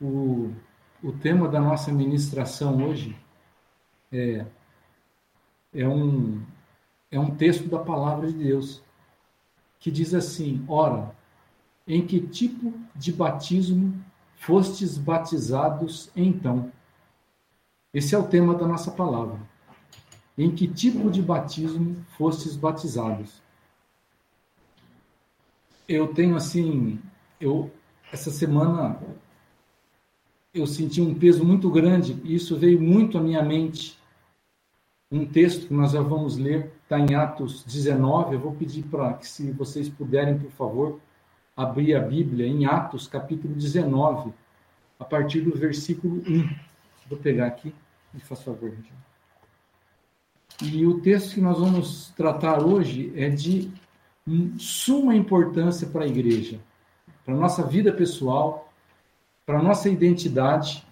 O, o tema da nossa ministração hoje é, é, um, é um texto da palavra de Deus que diz assim: Ora, em que tipo de batismo fostes batizados então? Esse é o tema da nossa palavra. Em que tipo de batismo fostes batizados? Eu tenho assim, eu essa semana eu senti um peso muito grande e isso veio muito à minha mente. Um texto que nós já vamos ler, está em Atos 19. Eu vou pedir para que, se vocês puderem, por favor, abrir a Bíblia em Atos, capítulo 19, a partir do versículo 1. Vou pegar aqui, me faz favor. E o texto que nós vamos tratar hoje é de suma importância para a igreja, para a nossa vida pessoal, para a nossa identidade.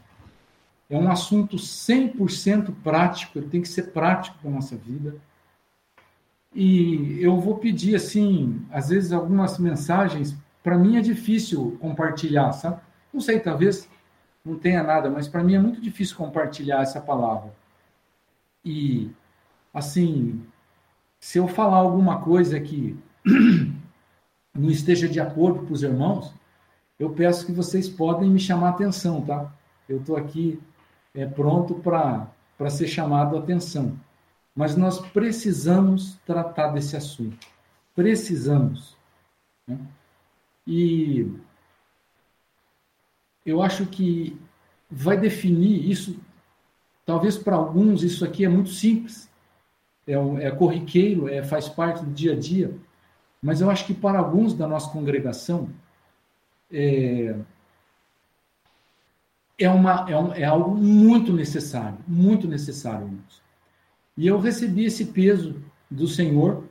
É um assunto 100% prático, ele tem que ser prático para a nossa vida. E eu vou pedir, assim, às vezes algumas mensagens, para mim é difícil compartilhar, sabe? Não sei, talvez não tenha nada, mas para mim é muito difícil compartilhar essa palavra. E, assim, se eu falar alguma coisa que não esteja de acordo com os irmãos, eu peço que vocês podem me chamar atenção, tá? Eu estou aqui é, pronto para ser chamado a atenção. Mas nós precisamos tratar desse assunto. Precisamos. Né? E eu acho que vai definir isso. Talvez para alguns isso aqui é muito simples, é, é corriqueiro, é, faz parte do dia a dia. Mas eu acho que para alguns da nossa congregação é, é, uma, é, um, é algo muito necessário, muito necessário. Irmãos. E eu recebi esse peso do Senhor,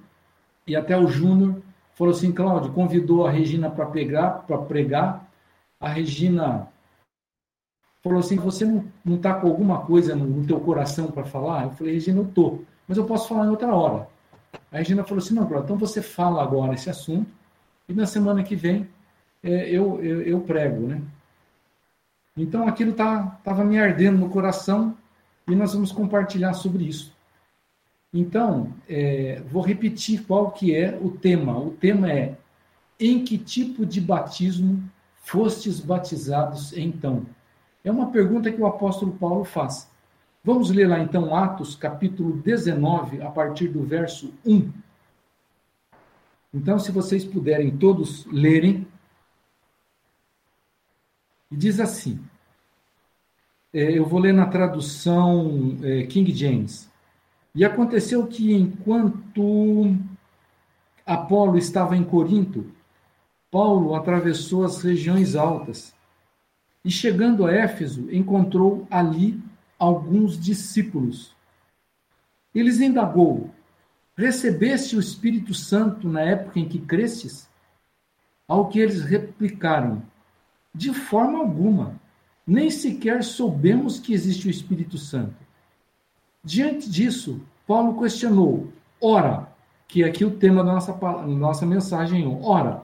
e até o Júnior falou assim, Cláudio, convidou a Regina para pegar, para pregar. A Regina falou assim, você não está com alguma coisa no, no teu coração para falar? Eu falei, Regina, eu estou, mas eu posso falar em outra hora. A Regina falou assim, não, Cláudio, então você fala agora esse assunto, e na semana que vem eu, eu, eu, prego, né? Então aquilo estava tá, me ardendo no coração e nós vamos compartilhar sobre isso. Então, é, vou repetir qual que é o tema. O tema é em que tipo de batismo fostes batizados então? É uma pergunta que o apóstolo Paulo faz. Vamos ler lá então Atos capítulo 19, a partir do verso 1. Então, se vocês puderem todos lerem, e diz assim: é, eu vou ler na tradução é, King James. E aconteceu que enquanto Apolo estava em Corinto, Paulo atravessou as regiões altas e, chegando a Éfeso, encontrou ali alguns discípulos. Eles indagou: Recebeste o Espírito Santo na época em que crestes? Ao que eles replicaram: de forma alguma. Nem sequer soubemos que existe o Espírito Santo. Diante disso, Paulo questionou: ora, que é aqui o tema da nossa, nossa mensagem, ora,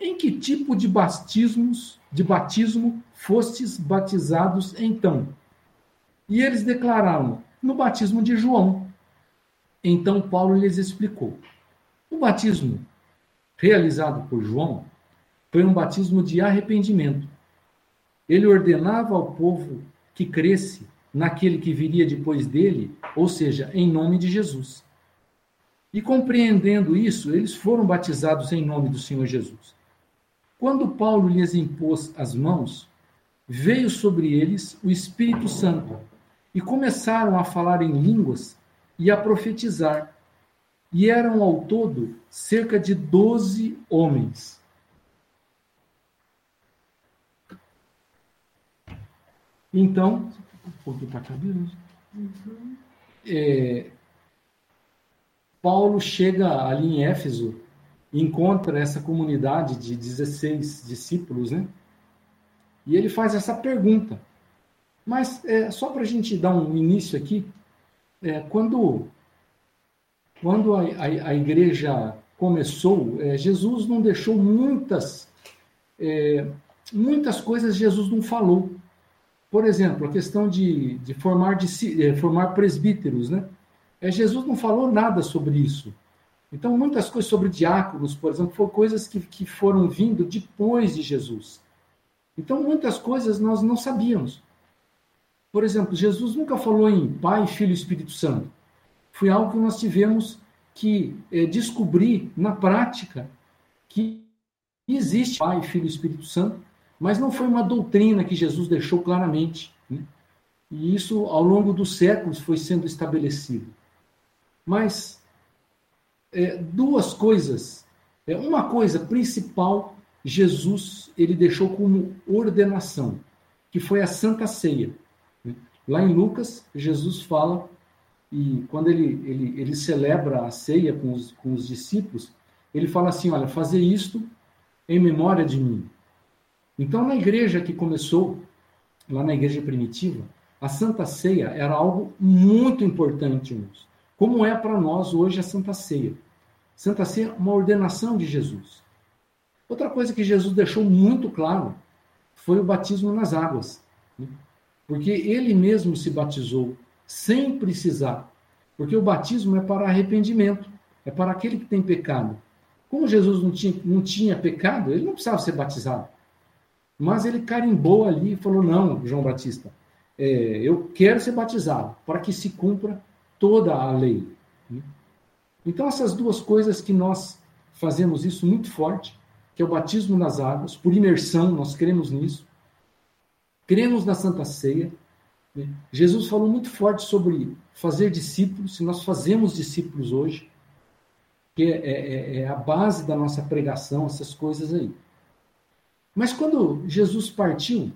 em que tipo de batismos, de batismo fostes batizados então? E eles declararam: no batismo de João. Então Paulo lhes explicou: o batismo realizado por João foi um batismo de arrependimento. Ele ordenava ao povo que cresce naquele que viria depois dele, ou seja, em nome de Jesus. E compreendendo isso, eles foram batizados em nome do Senhor Jesus. Quando Paulo lhes impôs as mãos, veio sobre eles o Espírito Santo e começaram a falar em línguas e a profetizar. E eram ao todo cerca de doze homens. Então, pouquinho para cá, uhum. é, Paulo chega ali em Éfeso encontra essa comunidade de 16 discípulos, né? E ele faz essa pergunta. Mas é, só para a gente dar um início aqui, é, quando, quando a, a, a igreja começou, é, Jesus não deixou muitas, é, muitas coisas Jesus não falou. Por exemplo, a questão de, de, formar, eh, formar presbíteros, né? É, Jesus não falou nada sobre isso. Então, muitas coisas sobre diáconos, por exemplo, foram coisas que, que foram vindo depois de Jesus. Então, muitas coisas nós não sabíamos. Por exemplo, Jesus nunca falou em Pai, Filho e Espírito Santo. Foi algo que nós tivemos que é, descobrir na prática que existe Pai, Filho e Espírito Santo, mas não foi uma doutrina que Jesus deixou claramente. Né? E isso, ao longo dos séculos, foi sendo estabelecido. Mas é, duas coisas. É, uma coisa principal, Jesus ele deixou como ordenação, que foi a Santa Ceia. Lá em Lucas, Jesus fala, e quando ele, ele, ele celebra a ceia com os, com os discípulos, ele fala assim: Olha, fazer isto em memória de mim. Então, na igreja que começou, lá na igreja primitiva, a Santa Ceia era algo muito importante, irmãos. Como é para nós hoje a Santa Ceia? Santa Ceia uma ordenação de Jesus. Outra coisa que Jesus deixou muito claro foi o batismo nas águas. Né? Porque ele mesmo se batizou sem precisar. Porque o batismo é para arrependimento, é para aquele que tem pecado. Como Jesus não tinha, não tinha pecado, ele não precisava ser batizado. Mas ele carimbou ali e falou: Não, João Batista, é, eu quero ser batizado para que se cumpra toda a lei. Então, essas duas coisas que nós fazemos isso muito forte, que é o batismo nas águas, por imersão, nós cremos nisso, cremos na Santa Ceia. Né? Jesus falou muito forte sobre fazer discípulos, se nós fazemos discípulos hoje, que é, é, é, a base da nossa pregação, essas coisas aí. Mas quando Jesus partiu,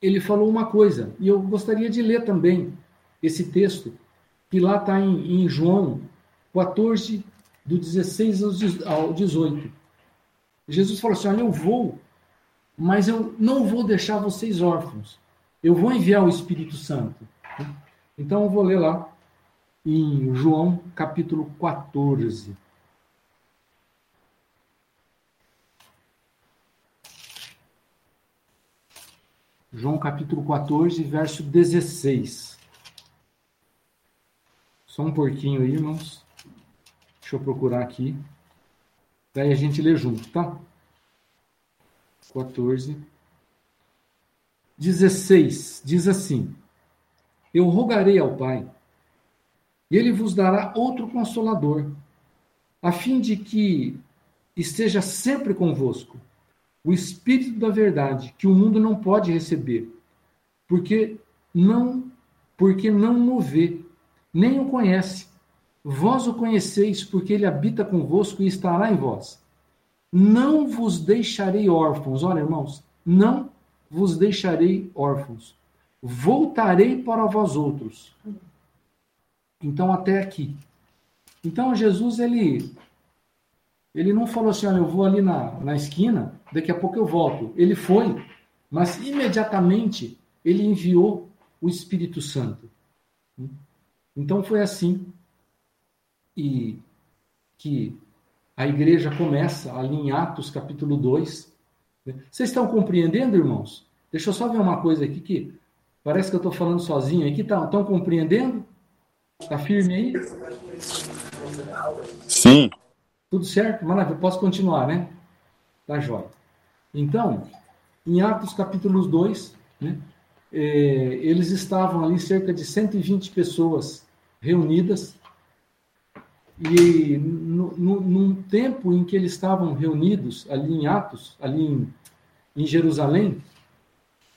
ele falou uma coisa, e eu gostaria de ler também esse texto, que lá está em, em, João 14, do 16 ao 18. Jesus falou assim: Olha, eu vou mas eu não vou deixar vocês órfãos. Eu vou enviar o Espírito Santo. Então eu vou ler lá em João capítulo 14. João capítulo 14, verso 16. Só um porquinho aí, irmãos. Deixa eu procurar aqui. Daí a gente lê junto, tá? 14. 16 diz assim: Eu rogarei ao Pai, e ele vos dará outro consolador, a fim de que esteja sempre convosco o Espírito da Verdade, que o mundo não pode receber, porque não porque não o vê, nem o conhece. Vós o conheceis, porque ele habita convosco e estará em vós. Não vos deixarei órfãos. Olha, irmãos, não vos deixarei órfãos. Voltarei para vós outros. Então, até aqui. Então, Jesus, ele, ele não falou assim, olha, eu vou ali na, na esquina, daqui a pouco eu volto. Ele foi, mas imediatamente ele enviou o Espírito Santo. Então, foi assim e que a igreja começa ali em Atos capítulo 2. Vocês estão compreendendo, irmãos? Deixa eu só ver uma coisa aqui que parece que eu estou falando sozinho aqui. Estão, estão compreendendo? Está firme aí? Sim. Tudo certo? Maravilha. Posso continuar, né? Tá jóia. Então, em Atos capítulo 2, né, é, eles estavam ali cerca de 120 pessoas reunidas e no, num tempo em que eles estavam reunidos ali em Atos, ali em, em Jerusalém,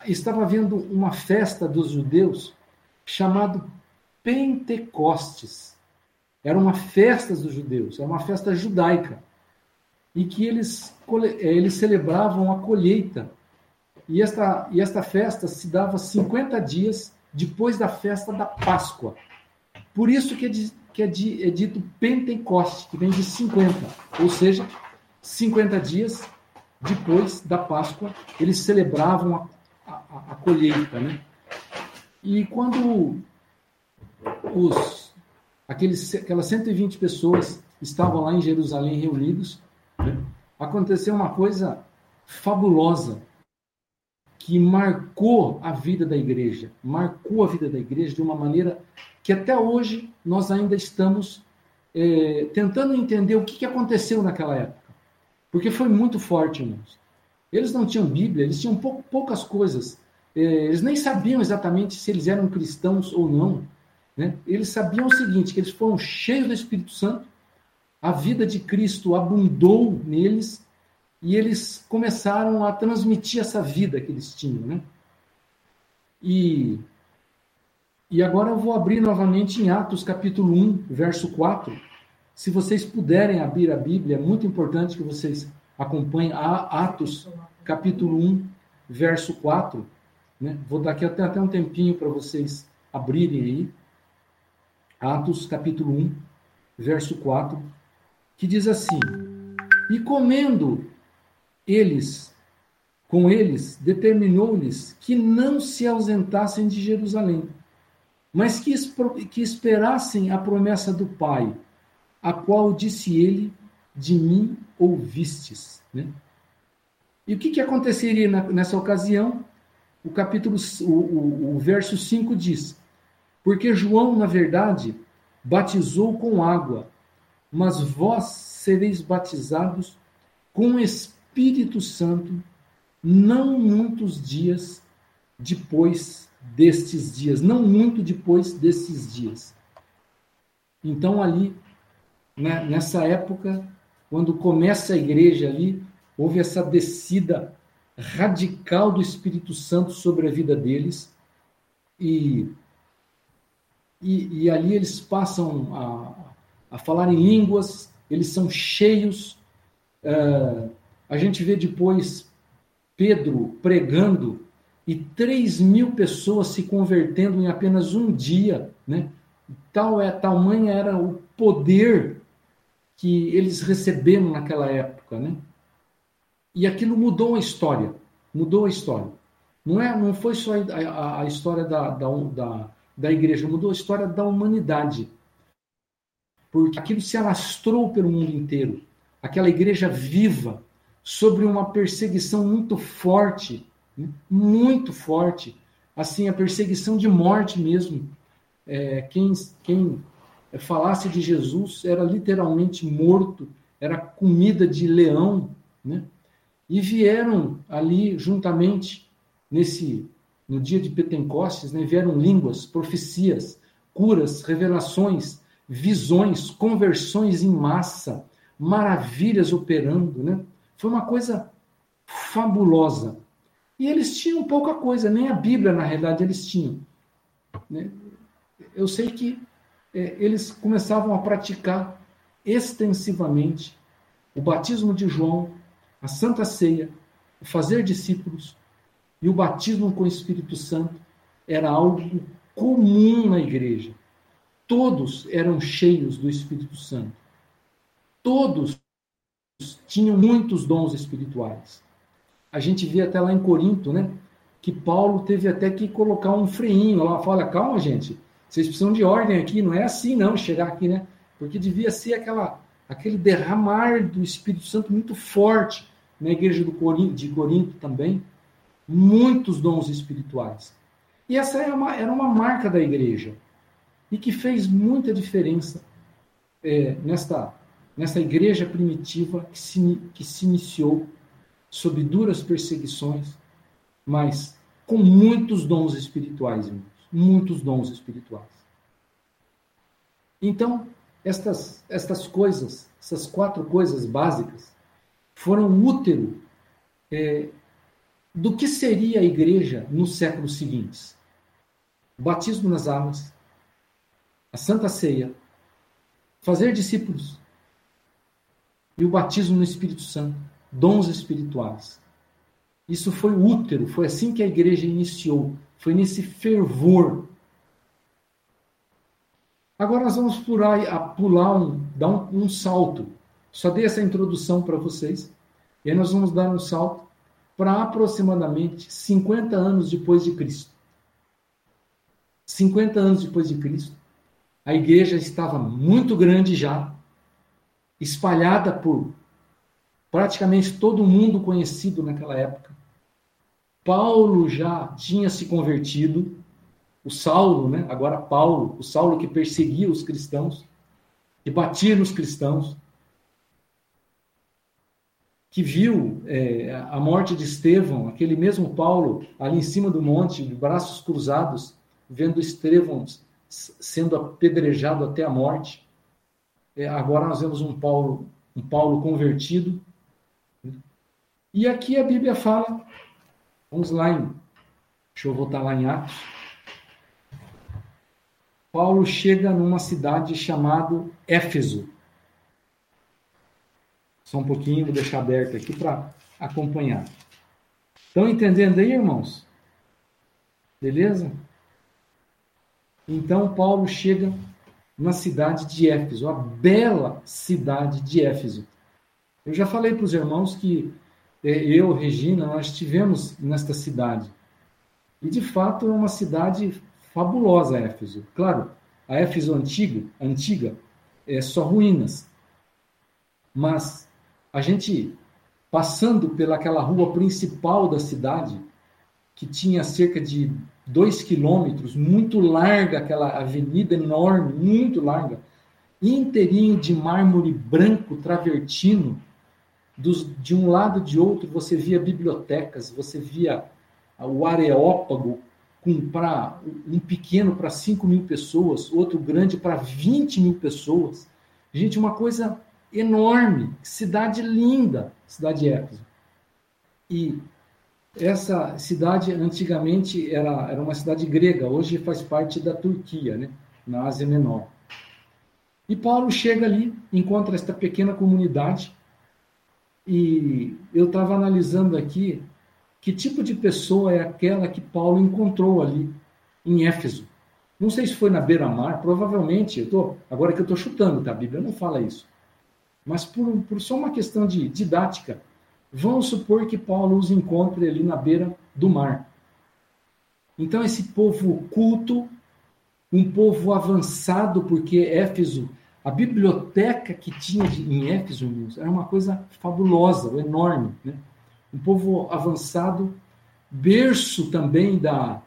estava havendo uma festa dos judeus chamado Pentecostes. Era uma festa dos judeus, era uma festa judaica, e que eles, eh, eles celebravam a colheita. E esta, e esta festa se dava 50 dias depois da festa da Páscoa. Por isso que que é, de, é dito Pentecoste, que vem de 50, ou seja, 50 dias depois da Páscoa, eles celebravam a, a, a colheita. Né? E quando os, aqueles, aquelas 120 pessoas estavam lá em Jerusalém reunidos? Aconteceu uma coisa fabulosa, que marcou a vida da igreja, marcou a vida da igreja de uma maneira que até hoje nós ainda estamos é, tentando entender o que, que aconteceu naquela época. Porque foi muito forte, irmãos. Eles não tinham Bíblia, eles tinham pou, poucas coisas. É, eles nem sabiam exatamente se eles eram cristãos ou não. Né? Eles sabiam o seguinte: que eles foram cheios do Espírito Santo, a vida de Cristo abundou neles e eles começaram a transmitir essa vida que eles tinham, né? E, e agora eu vou abrir novamente em Atos capítulo 1, verso 4. Se vocês puderem abrir a Bíblia, é muito importante que vocês acompanhem Atos capítulo 1, verso 4. Né? Vou dar aqui até, até um tempinho para vocês abrirem aí. Atos capítulo 1, verso 4, que diz assim: E comendo eles, com eles, determinou-lhes que não se ausentassem de Jerusalém, mas que, que esperassem a promessa do Pai, a qual disse ele: De mim ouvistes. Né? E o que, que aconteceria nessa ocasião? O capítulo, o, o, o verso 5 diz: Porque João, na verdade, batizou com água, mas vós sereis batizados com Espírito Santo não muitos dias depois destes dias, não muito depois destes dias. Então, ali, né, nessa época, quando começa a igreja ali, houve essa descida radical do Espírito Santo sobre a vida deles, e, e, e ali eles passam a, a falar em línguas, eles são cheios. Uh, a gente vê depois Pedro pregando e 3 mil pessoas se convertendo em apenas um dia, né? Tal é, tamanha era o poder que eles receberam naquela época, né? E aquilo mudou a história, mudou a história. Não é, não foi só a, a, a história da, da, da, da igreja, mudou a história da humanidade, porque aquilo se alastrou pelo mundo inteiro. Aquela igreja viva, sobre uma perseguição muito forte, né? muito forte, assim, a perseguição de morte mesmo. É, quem, quem falasse de Jesus era literalmente morto, era comida de leão, né? E vieram ali juntamente nesse no dia de Pentecostes, né, vieram línguas, profecias, curas, revelações, visões, conversões em massa, maravilhas operando, né? Foi uma coisa fabulosa. E eles tinham pouca coisa, nem a Bíblia, na realidade, eles tinham. Né? Eu sei que é, eles começavam a praticar extensivamente o batismo de João, a Santa Ceia, o fazer discípulos e o batismo com o Espírito Santo era algo comum na igreja. Todos eram cheios do Espírito Santo. Todos tinham muitos dons espirituais. A gente vê até lá em Corinto, né? Que Paulo teve até que colocar um freinho lá, fala, calma, gente, vocês precisam de ordem aqui, não é assim não chegar aqui, né? Porque devia ser aquela, aquele derramar do Espírito Santo muito forte na igreja do Corinto, de Corinto também, muitos dons espirituais. E essa era uma, era uma marca da igreja e que fez muita diferença é, nesta nessa igreja primitiva que se, que se iniciou sob duras perseguições, mas com muitos dons espirituais, irmãos, muitos dons espirituais. Então, estas, estas coisas, essas quatro coisas básicas, foram útero é, do que seria a igreja nos séculos seguintes: o batismo nas águas, a Santa Ceia, fazer discípulos, e o batismo no Espírito Santo, dons espirituais. Isso foi útero, foi assim que a igreja iniciou, foi nesse fervor. Agora nós vamos pular, pular um, dar um, um salto. Só dei essa introdução para vocês. E aí nós vamos dar um salto para aproximadamente 50 anos depois de Cristo. 50 anos depois de Cristo, a igreja estava muito grande já, espalhada por praticamente todo mundo conhecido naquela época. Paulo já tinha se convertido, o Saulo, né? agora Paulo, o Saulo que perseguia os cristãos, que batia nos cristãos, que viu é, a morte de Estevão, aquele mesmo Paulo, ali em cima do monte, de braços cruzados, vendo Estevão sendo apedrejado até a morte. É, agora nós vemos um Paulo, um Paulo convertido. E aqui a Bíblia fala, vamos lá em, deixa eu voltar lá em Atos. Paulo chega numa cidade chamada Éfeso. Só um pouquinho, vou deixar aberto aqui para acompanhar. Estão entendendo aí, irmãos? Beleza? Então, Paulo chega na cidade de Éfeso, a bela cidade de Éfeso. Eu já falei para os irmãos que é, eu, Regina, nós estivemos nesta cidade. E, de fato, é uma cidade fabulosa, Éfeso. Claro, a Éfeso antiga, antiga é só ruínas. Mas a gente passando pelaquela rua principal da cidade, que tinha cerca de dois quilômetros, muito larga, aquela avenida enorme, muito larga, inteirinho de mármore branco travertino, dos, de um lado de outro você via bibliotecas, você via o Areópago, com pra, um pequeno para 5 mil pessoas, outro grande para 20 mil pessoas. Gente, uma coisa enorme, cidade linda, cidade Éfeso. E essa cidade antigamente era, era uma cidade grega, hoje faz parte da Turquia, né? na Ásia Menor. E Paulo chega ali, encontra esta pequena comunidade, e eu estava analisando aqui que tipo de pessoa é aquela que Paulo encontrou ali em Éfeso. Não sei se foi na beira-mar, provavelmente, eu tô, agora que eu estou chutando, tá? a Bíblia não fala isso. Mas por, por só uma questão de didática, vamos supor que Paulo os encontre ali na beira do mar. Então, esse povo culto, um povo avançado, porque Éfeso, a biblioteca que tinha em Éfeso, era uma coisa fabulosa, enorme. Né? Um povo avançado, berço também da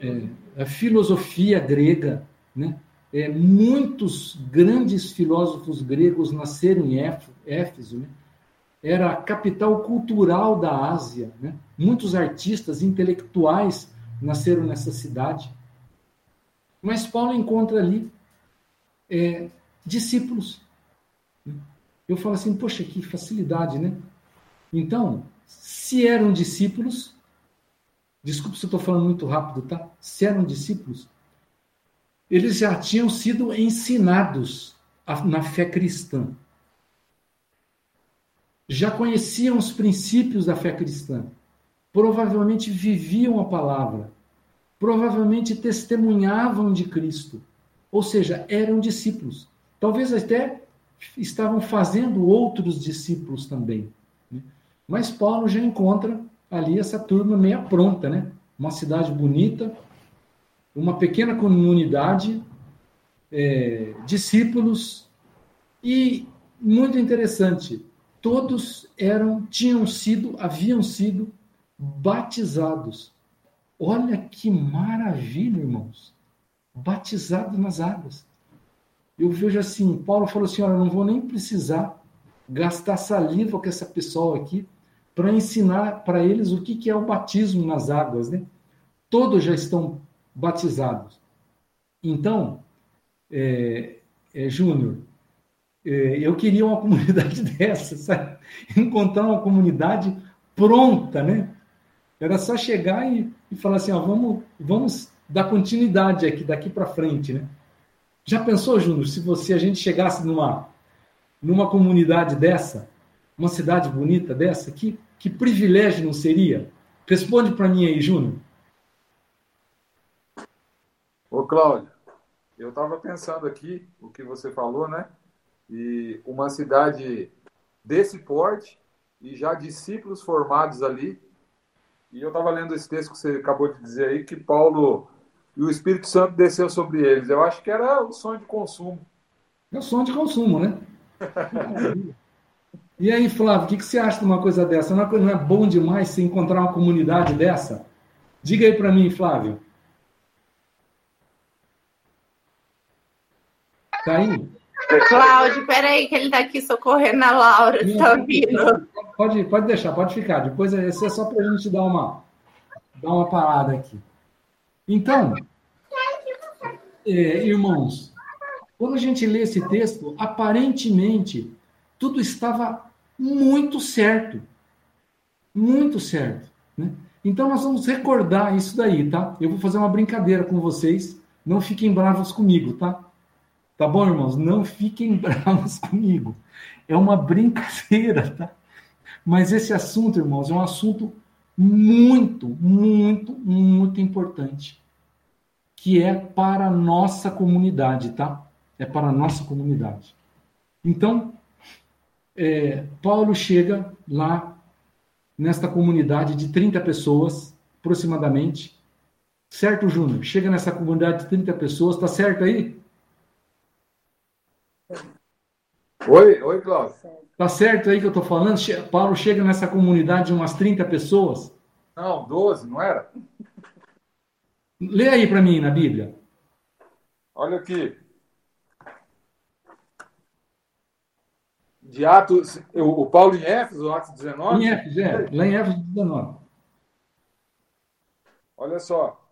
é, filosofia grega, né? é, muitos grandes filósofos gregos nasceram em Éfeso, né? Era a capital cultural da Ásia. Né? Muitos artistas intelectuais nasceram nessa cidade. Mas Paulo encontra ali é, discípulos. Eu falo assim, poxa, que facilidade, né? Então, se eram discípulos, desculpe se eu estou falando muito rápido, tá? Se eram discípulos, eles já tinham sido ensinados na fé cristã. Já conheciam os princípios da fé cristã. Provavelmente viviam a palavra. Provavelmente testemunhavam de Cristo. Ou seja, eram discípulos. Talvez até estavam fazendo outros discípulos também. Né? Mas Paulo já encontra ali essa turma meia pronta, né? Uma cidade bonita, uma pequena comunidade, é, discípulos, e muito interessante, todos eram, tinham sido, haviam sido batizados. Olha que maravilha, irmãos! Batizados nas águas. Eu vejo assim, Paulo falou assim: olha, não vou nem precisar gastar saliva com essa pessoa aqui para ensinar para eles o que, que é o batismo nas águas, né? Todos já estão batizados. Então, é, é, Júnior, eu queria uma comunidade dessa, sabe? encontrar uma comunidade pronta, né? Era só chegar e, e falar assim, ó, vamos, vamos dar continuidade aqui daqui para frente, né? Já pensou, Júnior, se você a gente chegasse numa numa comunidade dessa, uma cidade bonita dessa, que que privilégio não seria? Responde para mim aí, Júnior. Ô, Cláudio, eu estava pensando aqui o que você falou, né? E uma cidade desse porte e já discípulos formados ali. E eu estava lendo esse texto que você acabou de dizer aí, que Paulo e o Espírito Santo desceu sobre eles. Eu acho que era o sonho de consumo. É o sonho de consumo, né? E aí, Flávio, o que, que você acha de uma coisa dessa? Não é, não é bom demais se encontrar uma comunidade dessa? Diga aí para mim, Flávio. Tá aí? Cláudio, peraí, que ele está aqui socorrendo a Laura, está ouvindo? Pode, pode deixar, pode ficar. Depois esse é só para a gente dar uma, dar uma parada aqui. Então, é, irmãos, quando a gente lê esse texto, aparentemente tudo estava muito certo. Muito certo. Né? Então nós vamos recordar isso daí, tá? Eu vou fazer uma brincadeira com vocês. Não fiquem bravos comigo, tá? Tá bom, irmãos? Não fiquem bravos comigo. É uma brincadeira, tá? Mas esse assunto, irmãos, é um assunto muito, muito, muito importante. Que é para a nossa comunidade, tá? É para a nossa comunidade. Então, é, Paulo chega lá nesta comunidade de 30 pessoas, aproximadamente. Certo, Júnior? Chega nessa comunidade de 30 pessoas, tá certo aí? Oi, oi, Cláudio. Tá certo aí que eu tô falando? Paulo chega nessa comunidade de umas 30 pessoas? Não, 12, não era? Lê aí para mim na Bíblia. Olha aqui. de Atos, o, Paulo em Éfeso, Atos 19? Em Éfeso, é, lá em Éfeso 19. Olha só.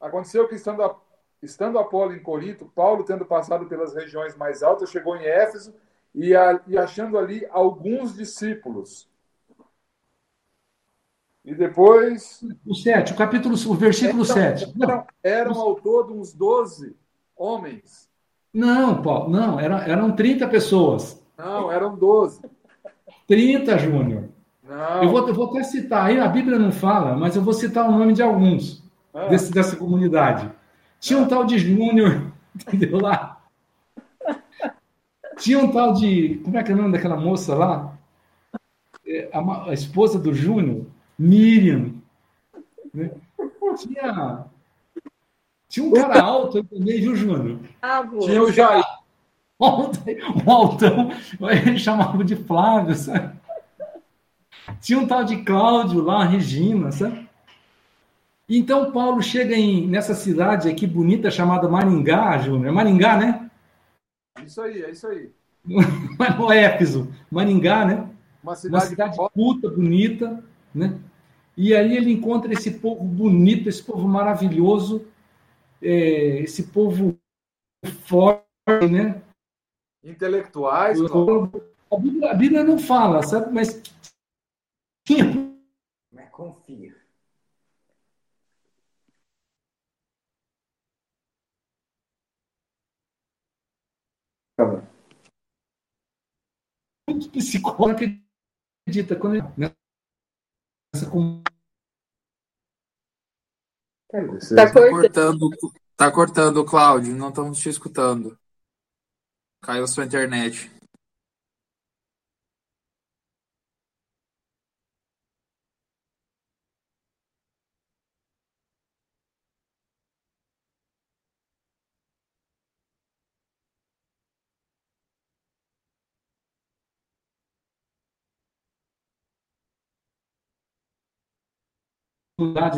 Aconteceu que, estando, a, estando Apolo em Corinto, Paulo, tendo passado pelas regiões mais altas, chegou em Éfeso e, a, e achando ali alguns discípulos. E depois. O 7, o capítulo, o versículo então, 7. Eram, eram ao todo uns 12 homens. Não, Paulo, não, eram, eram 30 pessoas. Não, eram 12. 30, Júnior. Não. Eu vou, eu vou até citar, aí a Bíblia não fala, mas eu vou citar o nome de alguns ah. desse, dessa comunidade. Tinha um tal de Júnior, entendeu lá? Tinha um tal de. Como é que é o nome daquela moça lá? É, a, a esposa do Júnior, Miriam. Né? Tinha. Tinha um cara alto também, viu, Júnior? Ah, Tinha o Jair. um altão, ele chamava de Flávio, sabe? Tinha um tal de Cláudio lá, Regina, sabe? Então Paulo chega em, nessa cidade aqui bonita chamada Maringá, Júnior. É Maringá, né? Isso aí, é isso aí. no Éfeso, Maringá, né? Uma cidade, Uma cidade puta, bonita, né? E aí ele encontra esse povo bonito, esse povo maravilhoso, é, esse povo forte, né? intelectuais. A Bíblia, a Bíblia, não fala, sabe? Mas. Mas confia. Muito psicólogo acredita quando ele, nessa Tá cortando, tá cortando, Cláudio. Não estamos te escutando. Caiu sua internet.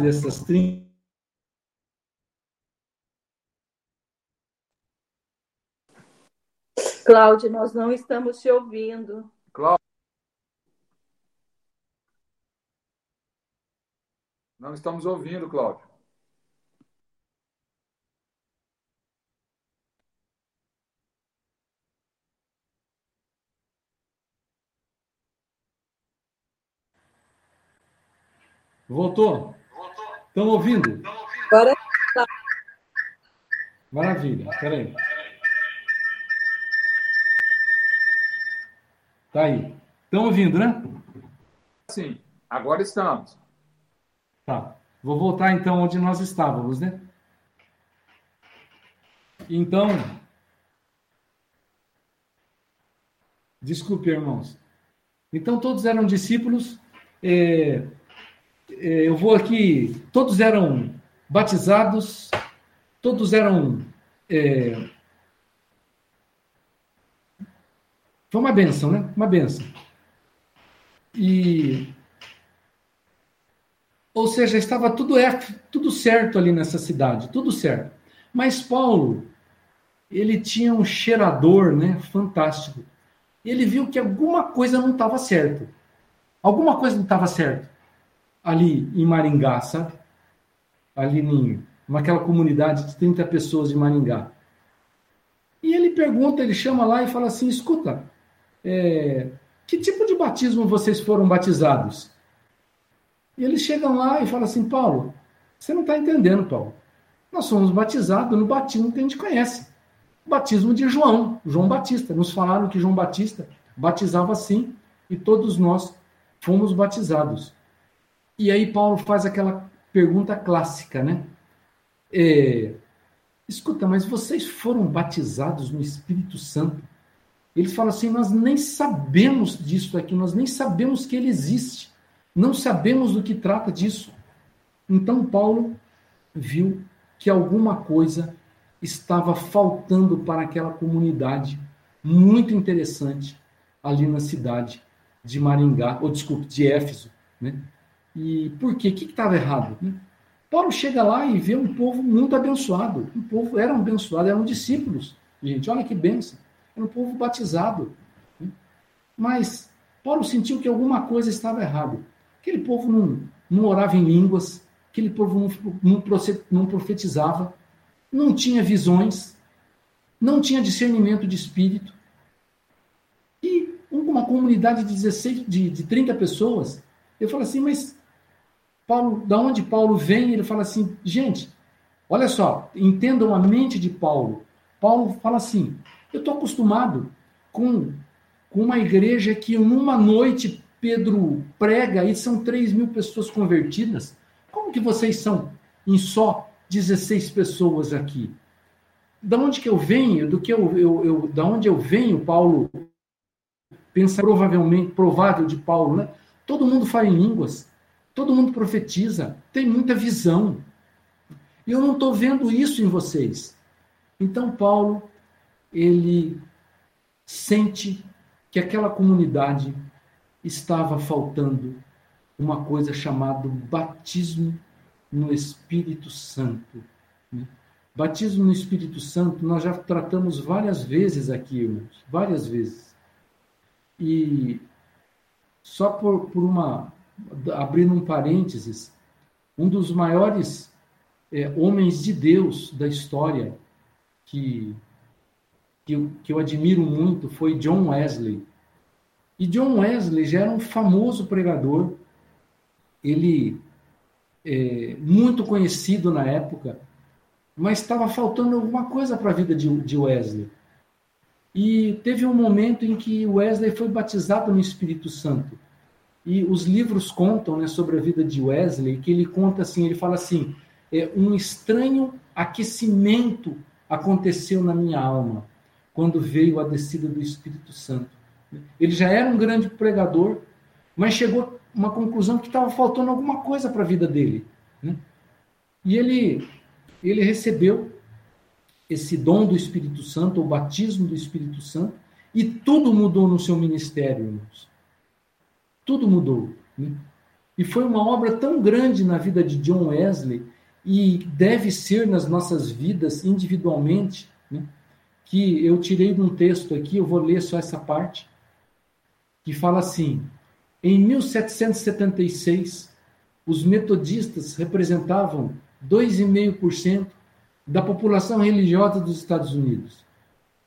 Dessas 30 Cláudio, nós não estamos te ouvindo. Cláudio. Não estamos ouvindo, Cláudio. Voltou? Estão ouvindo? Agora tá. Maravilha. Espera aí. Tá aí. Estão ouvindo, né? Sim, agora estamos. Tá. Vou voltar então onde nós estávamos, né? Então, desculpe, irmãos. Então, todos eram discípulos. É, eu vou aqui. Todos eram batizados, todos eram é, Foi uma benção, né? Uma benção. E ou seja, estava tudo, tudo certo ali nessa cidade, tudo certo. Mas Paulo, ele tinha um cheirador, né, fantástico. Ele viu que alguma coisa não estava certo. Alguma coisa não estava certo ali em Maringá? Ali em, naquela comunidade de 30 pessoas de Maringá. E ele pergunta, ele chama lá e fala assim: escuta, é, que tipo de batismo vocês foram batizados? E eles chegam lá e falam assim: Paulo, você não está entendendo, Paulo. Nós somos batizados no batismo que a gente conhece. Batismo de João, João Batista. Nos falaram que João Batista batizava assim e todos nós fomos batizados. E aí Paulo faz aquela pergunta clássica, né? É, Escuta, mas vocês foram batizados no Espírito Santo? Eles falam assim: nós nem sabemos disso aqui, nós nem sabemos que ele existe, não sabemos do que trata disso. Então Paulo viu que alguma coisa estava faltando para aquela comunidade muito interessante ali na cidade de Maringá, ou desculpe, de Éfeso. Né? E por quê? O que estava errado? Né? Paulo chega lá e vê um povo muito abençoado. O povo era abençoado, eram discípulos. Gente, olha que benção. Era um povo batizado. Né? Mas Paulo sentiu que alguma coisa estava errada. Aquele povo não, não orava em línguas, aquele povo não, não, não profetizava, não tinha visões, não tinha discernimento de espírito. E uma comunidade de 16, de, de 30 pessoas, eu falo assim, mas Paulo, da onde Paulo vem, ele fala assim, gente, olha só, entendam a mente de Paulo. Paulo fala assim, eu estou acostumado com, com uma igreja que numa noite Pedro prega e são 3 mil pessoas convertidas. Como que vocês são em só 16 pessoas aqui? Da onde que eu venho? Do que eu, eu, eu da onde eu venho, Paulo pensa provavelmente provável de Paulo, né? Todo mundo fala em línguas. Todo mundo profetiza, tem muita visão. E eu não estou vendo isso em vocês. Então, Paulo, ele sente que aquela comunidade estava faltando uma coisa chamada batismo no Espírito Santo. Né? Batismo no Espírito Santo, nós já tratamos várias vezes aqui, irmãos, várias vezes. E só por, por uma abrindo um parênteses, um dos maiores é, homens de Deus da história que, que eu, que, eu, admiro muito foi John Wesley. E John Wesley já era um famoso pregador, ele é, muito conhecido na época, mas estava faltando alguma coisa para a vida de, de Wesley. E teve um momento em que Wesley foi batizado no Espírito Santo. E os livros contam né, sobre a vida de Wesley, que ele conta assim, ele fala assim, é, um estranho aquecimento aconteceu na minha alma quando veio a descida do Espírito Santo. Ele já era um grande pregador, mas chegou a uma conclusão que estava faltando alguma coisa para a vida dele. Né? E ele, ele recebeu esse dom do Espírito Santo, o batismo do Espírito Santo, e tudo mudou no seu ministério, irmãos. Tudo mudou. E foi uma obra tão grande na vida de John Wesley, e deve ser nas nossas vidas individualmente, né? que eu tirei de um texto aqui, eu vou ler só essa parte, que fala assim: em 1776, os metodistas representavam 2,5% da população religiosa dos Estados Unidos.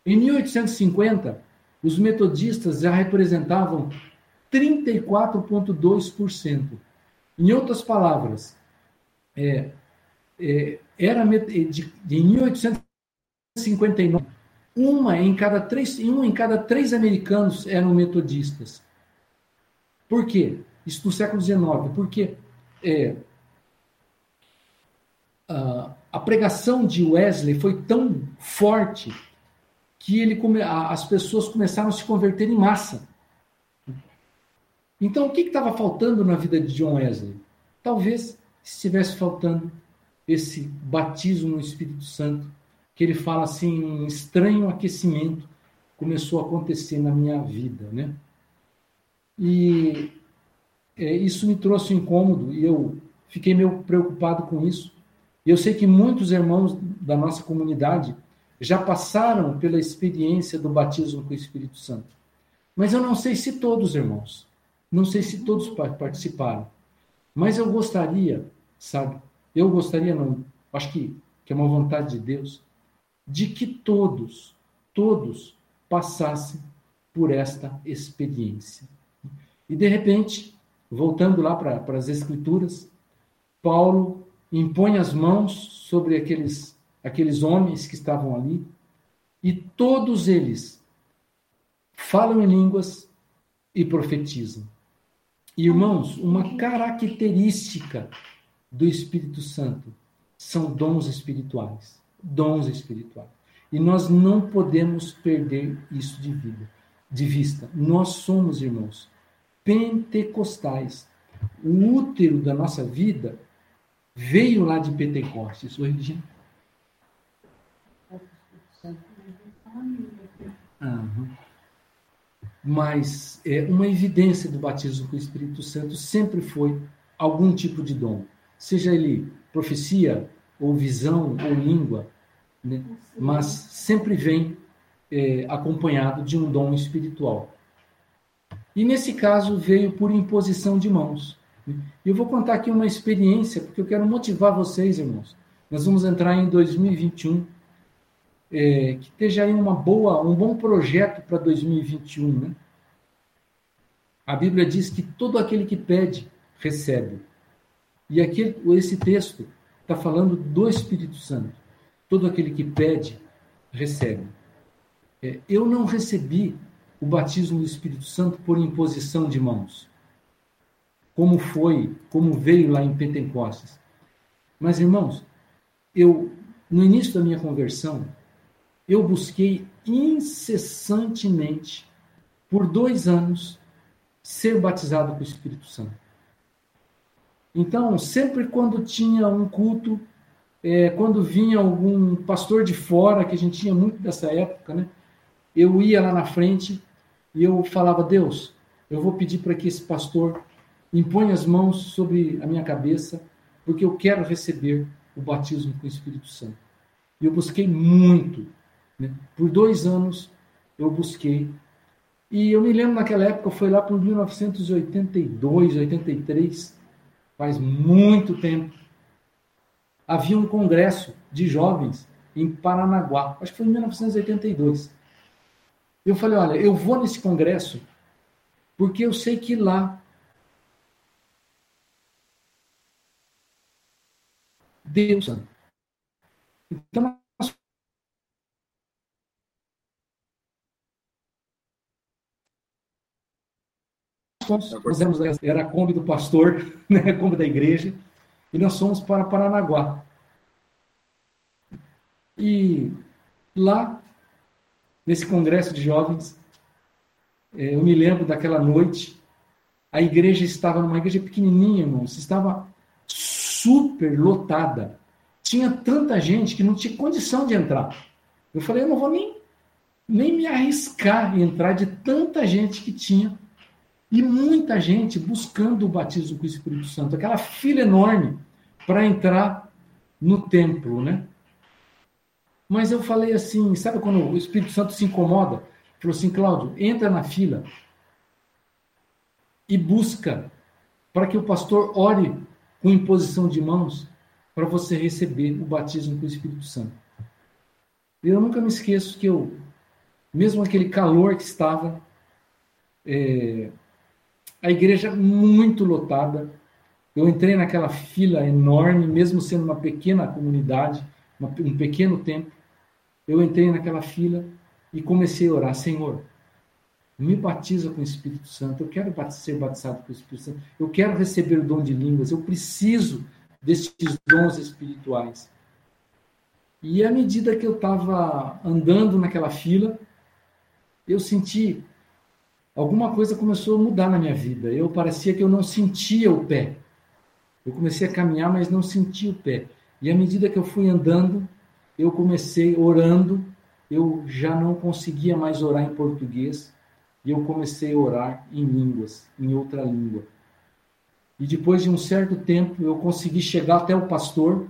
Em 1850, os metodistas já representavam 34,2%. Em outras palavras, é, é, era de, de 1859, uma em cada três, um em cada três americanos eram metodistas. Por quê? Isso no século XIX. Porque é, a, a pregação de Wesley foi tão forte que ele, as pessoas começaram a se converter em massa. Então, o que estava faltando na vida de John Wesley? Talvez estivesse faltando esse batismo no Espírito Santo, que ele fala assim, um estranho aquecimento começou a acontecer na minha vida, né? E é, isso me trouxe um incômodo e eu fiquei meio preocupado com isso. Eu sei que muitos irmãos da nossa comunidade já passaram pela experiência do batismo com o Espírito Santo. Mas eu não sei se todos, irmãos, não sei se todos participaram. Mas eu gostaria, sabe? Eu gostaria, não, acho que, que é uma vontade de Deus, de que todos, todos passassem por esta experiência. E de repente, voltando lá para as Escrituras, Paulo impõe as mãos sobre aqueles, aqueles homens que estavam ali, e todos eles falam em línguas e profetizam. Irmãos, uma característica do Espírito Santo são dons espirituais. Dons espirituais. E nós não podemos perder isso de vida, de vista. Nós somos, irmãos, pentecostais. O útero da nossa vida veio lá de Pentecostes. Oi, Regina. Uhum mas é, uma evidência do batismo com o Espírito Santo sempre foi algum tipo de dom, seja ele profecia, ou visão, ou língua, né? mas sempre vem é, acompanhado de um dom espiritual. E nesse caso veio por imposição de mãos. Né? Eu vou contar aqui uma experiência, porque eu quero motivar vocês, irmãos. Nós vamos entrar em 2021 é, que esteja aí uma boa, um bom projeto para 2021, né? A Bíblia diz que todo aquele que pede, recebe. E aqui, esse texto está falando do Espírito Santo. Todo aquele que pede, recebe. É, eu não recebi o batismo do Espírito Santo por imposição de mãos, como foi, como veio lá em Pentecostes. Mas, irmãos, eu, no início da minha conversão, eu busquei incessantemente, por dois anos, ser batizado com o Espírito Santo. Então, sempre quando tinha um culto, é, quando vinha algum pastor de fora, que a gente tinha muito dessa época, né? Eu ia lá na frente e eu falava: Deus, eu vou pedir para que esse pastor imponha as mãos sobre a minha cabeça, porque eu quero receber o batismo com o Espírito Santo. E eu busquei muito né? Por dois anos eu busquei. E eu me lembro naquela época, foi lá por 1982, 83, faz muito tempo. Havia um congresso de jovens em Paranaguá, acho que foi em 1982. Eu falei: olha, eu vou nesse congresso porque eu sei que lá Deus. Então, fomos, fizemos, era a Kombi do pastor, né, a Kombi da igreja, e nós fomos para Paranaguá. E lá, nesse congresso de jovens, é, eu me lembro daquela noite, a igreja estava numa igreja pequenininha, irmãos, estava super lotada. Tinha tanta gente que não tinha condição de entrar. Eu falei, eu não vou nem, nem me arriscar em entrar de tanta gente que tinha e muita gente buscando o batismo com o Espírito Santo, aquela fila enorme para entrar no templo, né? Mas eu falei assim, sabe quando o Espírito Santo se incomoda? Falou assim, Cláudio, entra na fila e busca para que o pastor ore com imposição de mãos para você receber o batismo com o Espírito Santo. Eu nunca me esqueço que eu, mesmo aquele calor que estava, é, a igreja muito lotada. Eu entrei naquela fila enorme, mesmo sendo uma pequena comunidade, uma, um pequeno tempo. Eu entrei naquela fila e comecei a orar: Senhor, me batiza com o Espírito Santo. Eu quero ser batizado com o Espírito Santo. Eu quero receber o dom de línguas. Eu preciso destes dons espirituais. E à medida que eu estava andando naquela fila, eu senti alguma coisa começou a mudar na minha vida. Eu parecia que eu não sentia o pé. Eu comecei a caminhar, mas não sentia o pé. E à medida que eu fui andando, eu comecei orando eu já não conseguia mais orar em português e eu comecei a orar em línguas, em outra língua. E depois de um certo tempo eu consegui chegar até o pastor,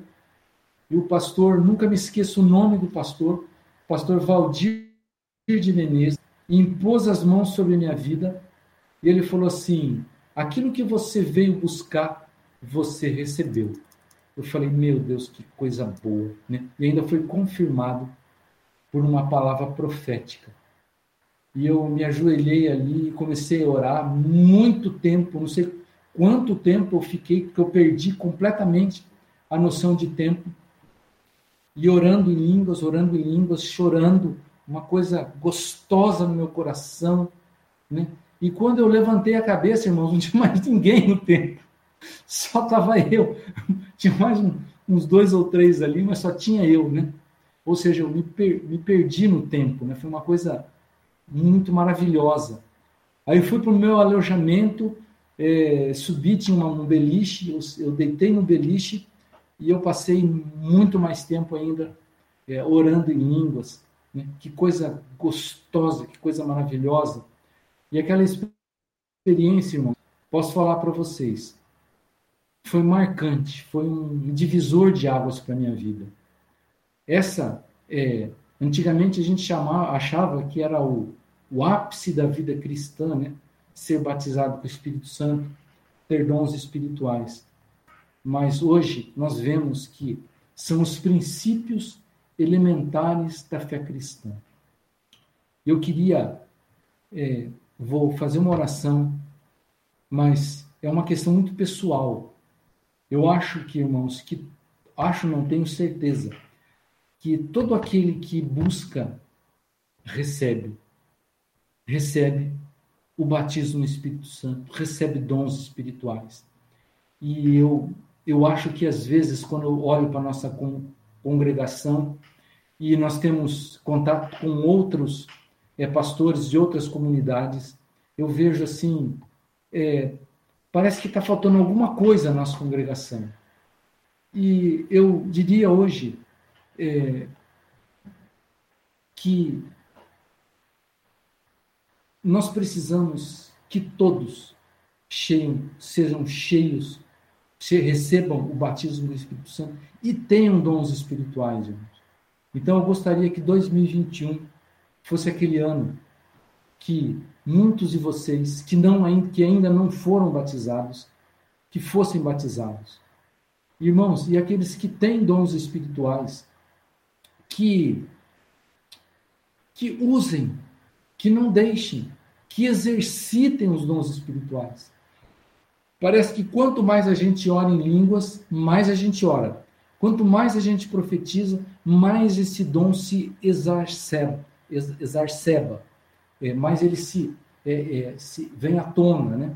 e o pastor, nunca me esqueço o nome do pastor, pastor Valdir de Menezes, impôs as mãos sobre minha vida, e ele falou assim: aquilo que você veio buscar, você recebeu. Eu falei, meu Deus, que coisa boa. Né? E ainda foi confirmado por uma palavra profética. E eu me ajoelhei ali e comecei a orar muito tempo, não sei quanto tempo eu fiquei, porque eu perdi completamente a noção de tempo. E orando em línguas, orando em línguas, chorando, uma coisa gostosa no meu coração. Né? E quando eu levantei a cabeça, irmãos, não tinha mais ninguém no templo. Só estava eu. Tinha mais um, uns dois ou três ali, mas só tinha eu, né? Ou seja, eu me, per, me perdi no tempo, né? Foi uma coisa muito maravilhosa. Aí fui para o meu alojamento, é, subi, tinha uma, um beliche, eu, eu, deitei no beliche e eu passei muito mais tempo ainda é, orando em línguas. Né? Que coisa gostosa, que coisa maravilhosa. E aquela experiência, irmão, posso falar para vocês, foi marcante, foi um divisor de águas para minha vida. Essa, é, antigamente a gente chamava, achava que era o, o ápice da vida cristã, né? ser batizado com o Espírito Santo, ter dons espirituais. Mas hoje nós vemos que são os princípios elementares da fé cristã. Eu queria, é, vou fazer uma oração, mas é uma questão muito pessoal. Eu acho que, irmãos, que acho, não tenho certeza, que todo aquele que busca recebe, recebe o batismo no Espírito Santo, recebe dons espirituais. E eu, eu acho que às vezes, quando eu olho para nossa congregação e nós temos contato com outros é, pastores de outras comunidades, eu vejo assim, é, parece que está faltando alguma coisa na nossa congregação. E eu diria hoje é, que nós precisamos que todos sejam cheios, recebam o batismo do Espírito Santo e tenham dons espirituais, irmãos. Então eu gostaria que 2021 fosse aquele ano que muitos de vocês que não que ainda não foram batizados, que fossem batizados. Irmãos, e aqueles que têm dons espirituais, que que usem que não deixem, que exercitem os dons espirituais. Parece que quanto mais a gente ora em línguas, mais a gente ora. Quanto mais a gente profetiza, mais esse dom se exacerba, é, mais ele se, é, é, se vem à tona, né?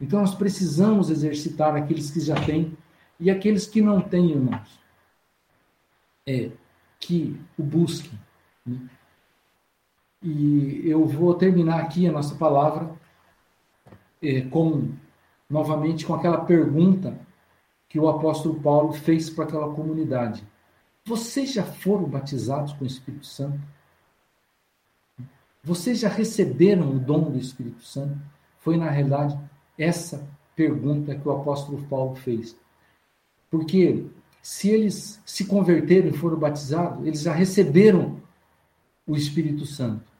Então nós precisamos exercitar aqueles que já têm e aqueles que não têm, irmãos, é, que o busquem. Né? E eu vou terminar aqui a nossa palavra é, com novamente com aquela pergunta que o apóstolo Paulo fez para aquela comunidade. Vocês já foram batizados com o Espírito Santo? Vocês já receberam o dom do Espírito Santo? Foi, na realidade, essa pergunta que o apóstolo Paulo fez. Porque se eles se converteram e foram batizados, eles já receberam o Espírito Santo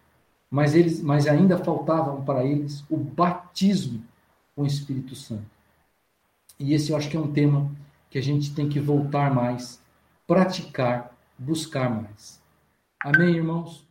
mas, eles, mas ainda faltavam para eles o batismo com o Espírito Santo. E esse eu acho que é um tema que a gente tem que voltar mais, praticar, buscar mais. Amém, irmãos?